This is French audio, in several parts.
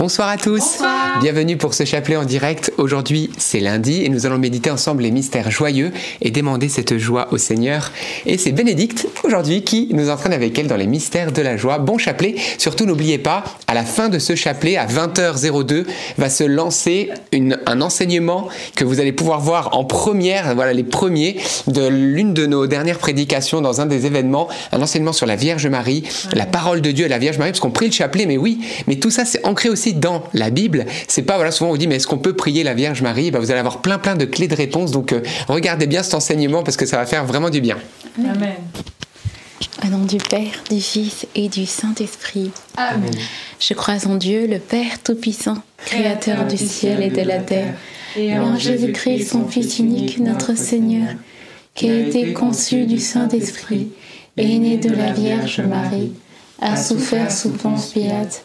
Bonsoir à tous. Bienvenue pour ce chapelet en direct. Aujourd'hui, c'est lundi et nous allons méditer ensemble les mystères joyeux et demander cette joie au Seigneur. Et c'est Bénédicte aujourd'hui qui nous entraîne avec elle dans les mystères de la joie. Bon chapelet. Surtout, n'oubliez pas, à la fin de ce chapelet, à 20h02, va se lancer un enseignement que vous allez pouvoir voir en première, voilà les premiers de l'une de nos dernières prédications dans un des événements, un enseignement sur la Vierge Marie, la parole de Dieu et la Vierge Marie, parce qu'on prie le chapelet, mais oui, mais tout ça c'est ancré aussi dans la Bible. C'est pas, voilà, souvent on vous dit, mais est-ce qu'on peut prier la Vierge Marie? Bah, Vous allez avoir plein plein de clés de réponse. Donc euh, regardez bien cet enseignement parce que ça va faire vraiment du bien. Amen. Au nom du Père, du Fils et du Saint-Esprit. Amen. Je crois en Dieu, le Père Tout-Puissant, Créateur du ciel et de la terre, et en Jésus-Christ, son Fils unique, notre Seigneur, qui a été conçu du Saint-Esprit, et né de la Vierge Marie, a souffert sous Ponce Pilate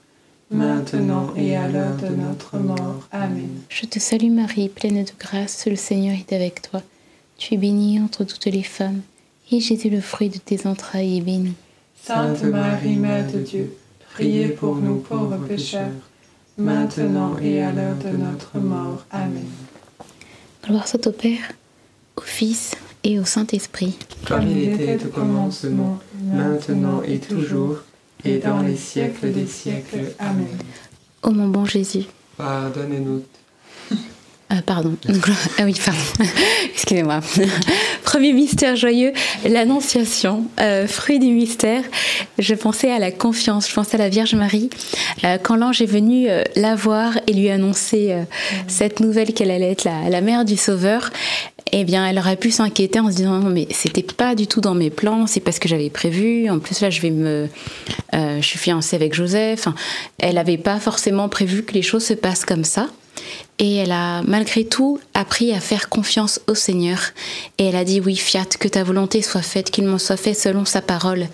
maintenant et à l'heure de notre mort. Amen. Je te salue Marie, pleine de grâce, le Seigneur est avec toi. Tu es bénie entre toutes les femmes, et Jésus, le fruit de tes entrailles, est béni. Sainte Marie, Mère de Dieu, priez pour nous pauvres pécheurs, maintenant et à l'heure de notre mort. Amen. Gloire soit au Père, au Fils et au Saint-Esprit. Comme il était au commencement, maintenant et toujours et dans les siècles des siècles. Amen. Ô mon bon Jésus. Pardonnez-nous. Ah, pardon. ah oui, pardon. Excusez-moi. Premier mystère joyeux, l'Annonciation. Euh, fruit du mystère, je pensais à la confiance, je pensais à la Vierge Marie. Euh, quand l'ange est venu euh, la voir et lui annoncer cette nouvelle qu'elle allait être la, la mère du Sauveur, eh bien, elle aurait pu s'inquiéter en se disant mais c'était pas du tout dans mes plans, c'est pas ce que j'avais prévu. En plus là, je vais me, je suis fiancée avec Joseph. elle n'avait pas forcément prévu que les choses se passent comme ça. Et elle a malgré tout appris à faire confiance au Seigneur. Et elle a dit oui, fiat, que ta volonté soit faite, qu'il m'en soit fait selon sa parole.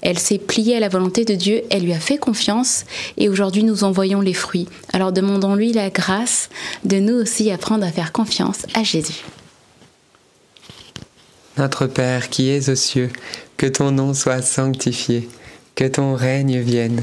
Elle s'est pliée à la volonté de Dieu, elle lui a fait confiance et aujourd'hui nous en voyons les fruits. Alors demandons-lui la grâce de nous aussi apprendre à faire confiance à Jésus. Notre Père qui es aux cieux, que ton nom soit sanctifié, que ton règne vienne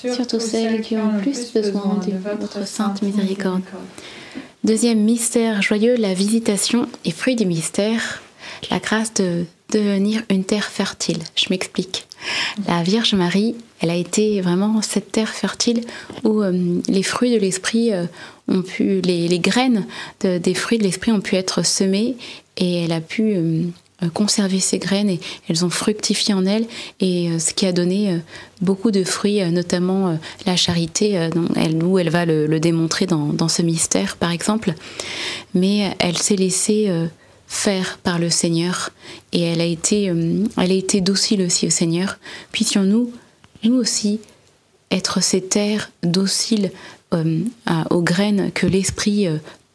surtout celles qui ont le plus besoin de votre sainte miséricorde. Deuxième mystère joyeux, la visitation et fruit du mystère, la grâce de devenir une terre fertile. Je m'explique. La Vierge Marie, elle a été vraiment cette terre fertile où euh, les fruits de l'esprit euh, ont pu, les, les graines de- des fruits de l'esprit ont pu être semées et elle a pu euh, euh, conserver ces graines et elles ont fructifié en elle et euh, ce qui a donné euh, beaucoup de fruits, notamment la charité, dont elle, où elle va le, démontrer dans, dans ce mystère par exemple. Mais elle s'est laissée faire par le Seigneur et elle a été, elle a été docile aussi au Seigneur. Puissions-nous, nous aussi, être ces terres dociles aux graines que l'Esprit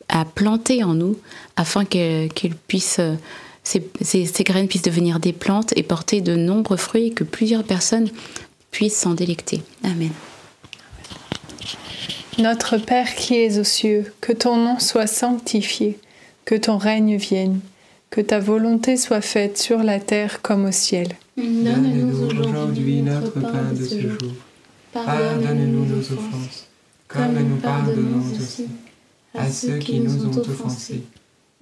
a plantées en nous, afin que- qu'elles puissent, euh, ces, ces- ces graines puissent devenir des plantes et porter de nombreux fruits et que plusieurs personnes puissent s'en délecter. Amen. Notre Père qui es aux cieux, que ton nom soit sanctifié, que ton règne vienne, que ta volonté soit faite sur la terre comme au ciel. donne-nous aujourd'hui notre pain de ce jour. Pardonne-nous nos offenses, comme nous pardonnons aussi à ceux qui nous ont offensés.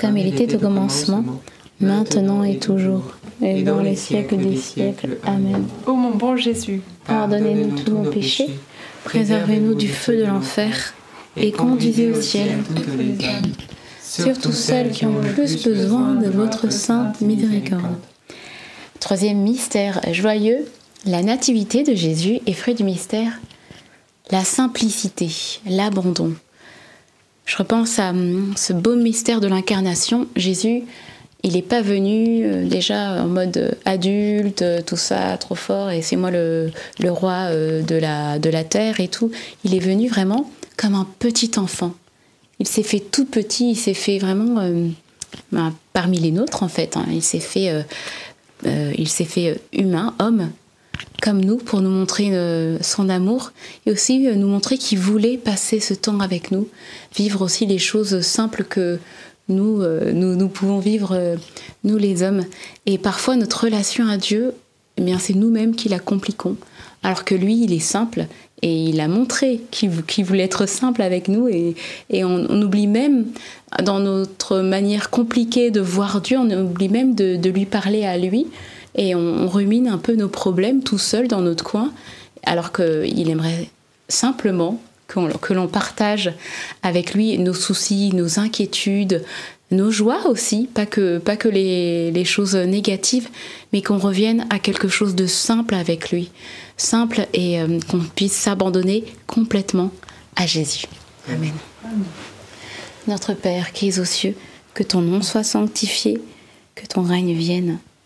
Comme il était au commencement, maintenant et toujours, et dans les siècles des siècles. Amen. Ô mon bon Jésus, Pardonnez-nous tous nos péchés, préservez-nous du feu de l'enfer, et conduisez au ciel toutes les âmes, surtout celles qui ont le plus besoin de votre sainte miséricorde. Troisième mystère joyeux, la nativité de Jésus et fruit du mystère, la simplicité, l'abandon. Je repense à hum, ce beau mystère de l'incarnation. Jésus, il n'est pas venu euh, déjà en mode euh, adulte, euh, tout ça, trop fort, et c'est moi le, roi de, la, de la terre et tout. Il est venu vraiment comme un petit enfant. Il s'est fait tout petit, il s'est fait vraiment ben, parmi les nôtres en fait. hein. Il s'est fait, il s'est fait humain, homme, comme nous, pour nous montrer euh, son amour et aussi euh, nous montrer qu'il voulait passer ce temps avec nous, vivre aussi les choses simples que nous, euh, nous, pouvons vivre, nous les hommes. Et parfois notre relation à Dieu, eh bien c'est nous-mêmes qui la compliquons, alors que lui, il est simple et il a montré qu'il vou- qu'il voulait être simple avec nous et, on, oublie même dans notre manière compliquée de voir Dieu, on oublie même de lui parler à lui et on, rumine un peu nos problèmes tout seul dans notre coin, alors qu'il aimerait simplement que l'on partage avec lui nos soucis, nos inquiétudes, nos joies aussi, pas que, pas que les, choses négatives, mais qu'on revienne à quelque chose de simple avec lui, simple et euh, qu'on puisse s'abandonner complètement à Jésus. Amen. Notre Père qui es aux cieux, que ton nom soit sanctifié, que ton règne vienne,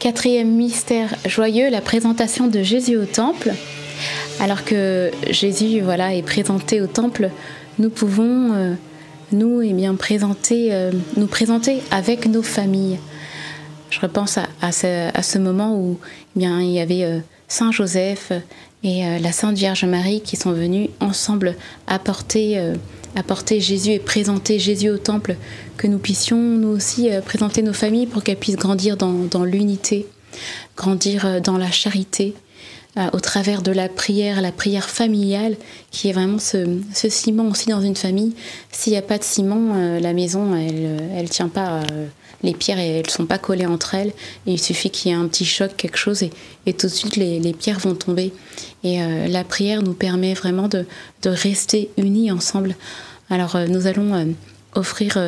Quatrième mystère joyeux, la présentation de Jésus au temple. Alors que Jésus voilà, est présenté au temple, nous pouvons euh, nous eh présenter, euh, nous présenter avec nos familles. Je repense à, à, ce, à ce, moment où eh bien, il y avait euh, Saint Joseph et euh, la Sainte Vierge Marie qui sont venus ensemble apporter, euh, apporter Jésus et présenter Jésus au temple, que nous puissions nous aussi euh, présenter nos familles pour qu'elles puissent grandir dans, dans l'unité, grandir dans la charité, au travers de la prière, la prière familiale, qui est vraiment ce, ce ciment aussi dans une famille. S'il n'y a pas de ciment, la maison, elle ne tient pas les pierres elles sont pas collées entre elles. Il suffit qu'il y ait un petit choc quelque chose et, et tout de suite les, les, pierres vont tomber. Et euh, la prière nous permet vraiment de, de rester unis ensemble. Alors euh, nous allons euh, offrir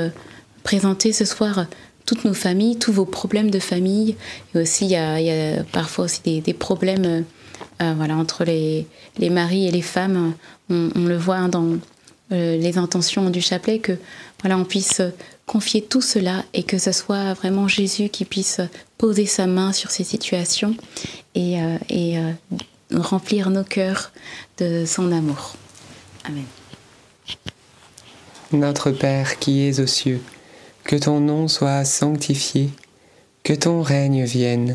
présenter ce soir toutes nos familles tous vos problèmes de famille. Et aussi il y y a parfois aussi des, des problèmes voilà entre les, les maris et les femmes on, le voit hein, dans les intentions du chapelet, que voilà, on puisse confier tout cela et que ce soit vraiment Jésus qui puisse poser sa main sur ces situations et, et remplir nos cœurs de son amour. Amen. Notre Père qui es aux cieux, que ton nom soit sanctifié, que ton règne vienne,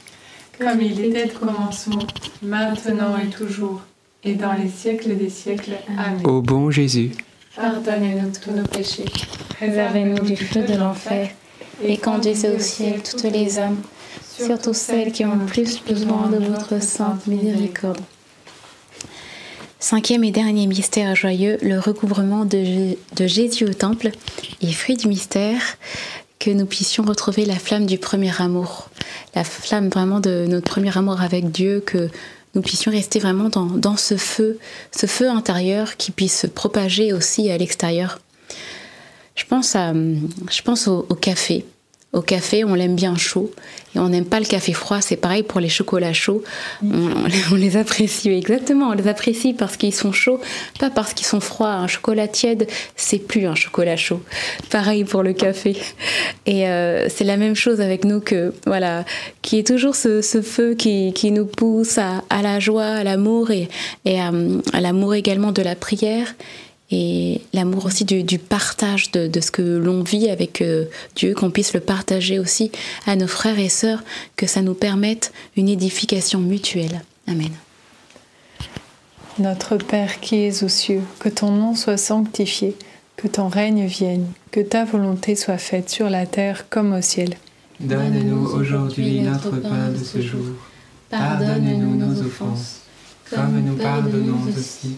Comme il était au commencement, maintenant et toujours, et dans les siècles des siècles. Amen. Ô bon Jésus, pardonnez-nous tous nos péchés, préservez-nous du feu de l'enfer, et conduisez au ciel toutes les âmes surtout celles qui ont le plus besoin de votre sainte miséricorde. Cinquième et dernier mystère joyeux, le recouvrement de, Jésus au temple et fruit du mystère, que nous puissions retrouver la flamme du premier amour, la flamme vraiment de notre premier amour avec Dieu, que nous puissions rester vraiment dans, ce feu, ce feu intérieur qui puisse se propager aussi à l'extérieur. Je pense, à, je pense au café au café, on l'aime bien chaud et on n'aime pas le café froid. C'est pareil pour les chocolats chauds. On, les apprécie exactement, on les apprécie parce qu'ils sont chauds, pas parce qu'ils sont froids. Un chocolat tiède, c'est plus un chocolat chaud. Pareil pour le café. Et euh, c'est la même chose avec nous que voilà, qui est toujours ce, feu qui, nous pousse à, la joie, à l'amour et, à l'amour également de la prière et l'amour aussi du, partage de, ce que l'on vit avec euh, Dieu, qu'on puisse le partager aussi à nos frères et sœurs, que ça nous permette une édification mutuelle. Amen. Notre Père qui es aux cieux, que ton nom soit sanctifié, que ton règne vienne, que ta volonté soit faite sur la terre comme au ciel. Donne-nous aujourd'hui notre pain de ce jour. Pardonne-nous nos offenses, comme nous pardonnons aussi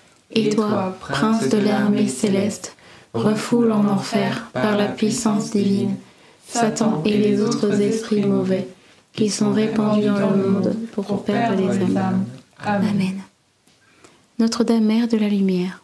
Et toi, prince de l'armée céleste, refoule en enfer par la puissance divine Satan et les autres esprits mauvais qui sont répandus dans le monde pour perdre les âmes. Amen. Notre-Dame Mère de la Lumière,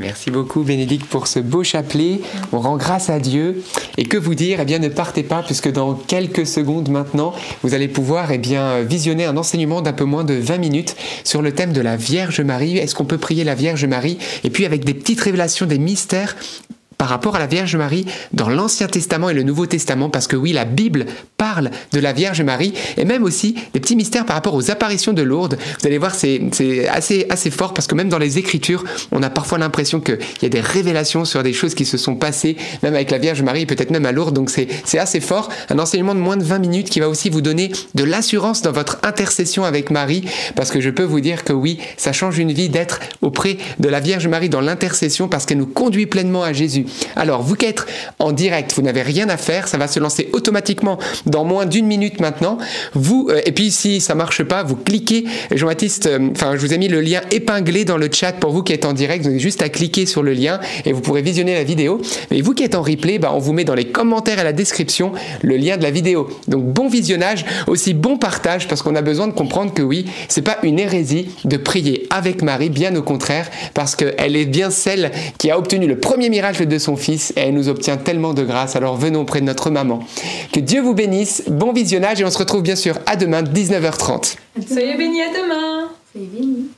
Merci beaucoup Bénédicte pour ce beau chapelet. On rend grâce à Dieu. Et que vous dire? Eh bien ne partez pas puisque dans quelques secondes maintenant, vous allez pouvoir eh bien visionner un enseignement d'un peu moins de 20 minutes sur le thème de la Vierge Marie. Est-ce qu'on peut prier la Vierge Marie? Et puis avec des petites révélations des mystères par rapport à la Vierge Marie dans l'Ancien Testament et le Nouveau Testament, parce que oui, la Bible parle de la Vierge Marie, et même aussi des petits mystères par rapport aux apparitions de Lourdes. Vous allez voir, c'est assez, assez fort, parce que même dans les Écritures, on a parfois l'impression qu'il y a des révélations sur des choses qui se sont passées, même avec la Vierge Marie, peut-être même à Lourdes, donc c'est assez fort. Un enseignement de moins de 20 minutes qui va aussi vous donner de l'assurance dans votre intercession avec Marie, parce que je peux vous dire que oui, ça change une vie d'être auprès de la Vierge Marie dans l'intercession, parce qu'elle nous conduit pleinement à Jésus. Alors, vous qui êtes en direct, vous n'avez rien à faire, ça va se lancer automatiquement dans moins d'une minute maintenant. Vous, euh, et puis si ça marche pas, vous cliquez. Jean-Baptiste, euh, enfin, je vous ai mis le lien épinglé dans le chat pour vous qui êtes en direct. Vous avez juste à cliquer sur le lien et vous pourrez visionner la vidéo. Mais vous qui êtes en replay, bah, on vous met dans les commentaires et la description le lien de la vidéo. Donc, bon visionnage, aussi bon partage parce qu'on a besoin de comprendre que oui, c'est pas une hérésie de prier avec Marie, bien au contraire, parce qu'elle est bien celle qui a obtenu le premier miracle de son fils et elle nous obtient tellement de grâce. Alors venons près de notre maman. Que Dieu vous bénisse, bon visionnage et on se retrouve bien sûr à demain 19h30. Soyez bénis à demain. Soyez bénis.